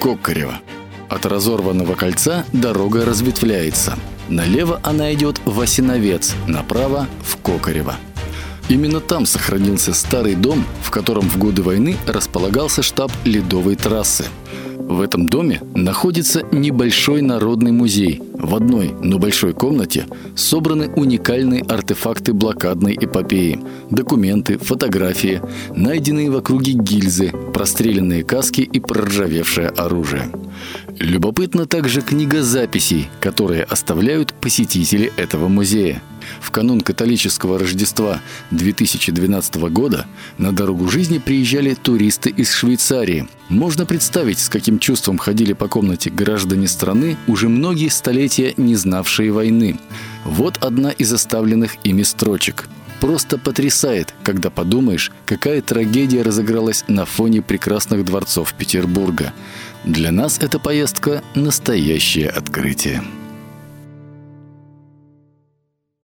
Кокарева. От разорванного кольца дорога разветвляется. Налево она идет в Осиновец, направо – в Кокарево. Именно там сохранился старый дом, в котором в годы войны располагался штаб ледовой трассы. В этом доме находится небольшой народный музей. В одной, но большой комнате собраны уникальные артефакты блокадной эпопеи. Документы, фотографии, найденные в округе гильзы, простреленные каски и проржавевшее оружие. Любопытна также книга записей, которые оставляют посетители этого музея. В канун католического Рождества 2012 года на дорогу жизни приезжали туристы из Швейцарии. Можно представить, с каким чувством ходили по комнате граждане страны, уже многие столетия не знавшие войны. Вот одна из оставленных ими строчек – просто потрясает, когда подумаешь, какая трагедия разыгралась на фоне прекрасных дворцов Петербурга. Для нас эта поездка – настоящее открытие.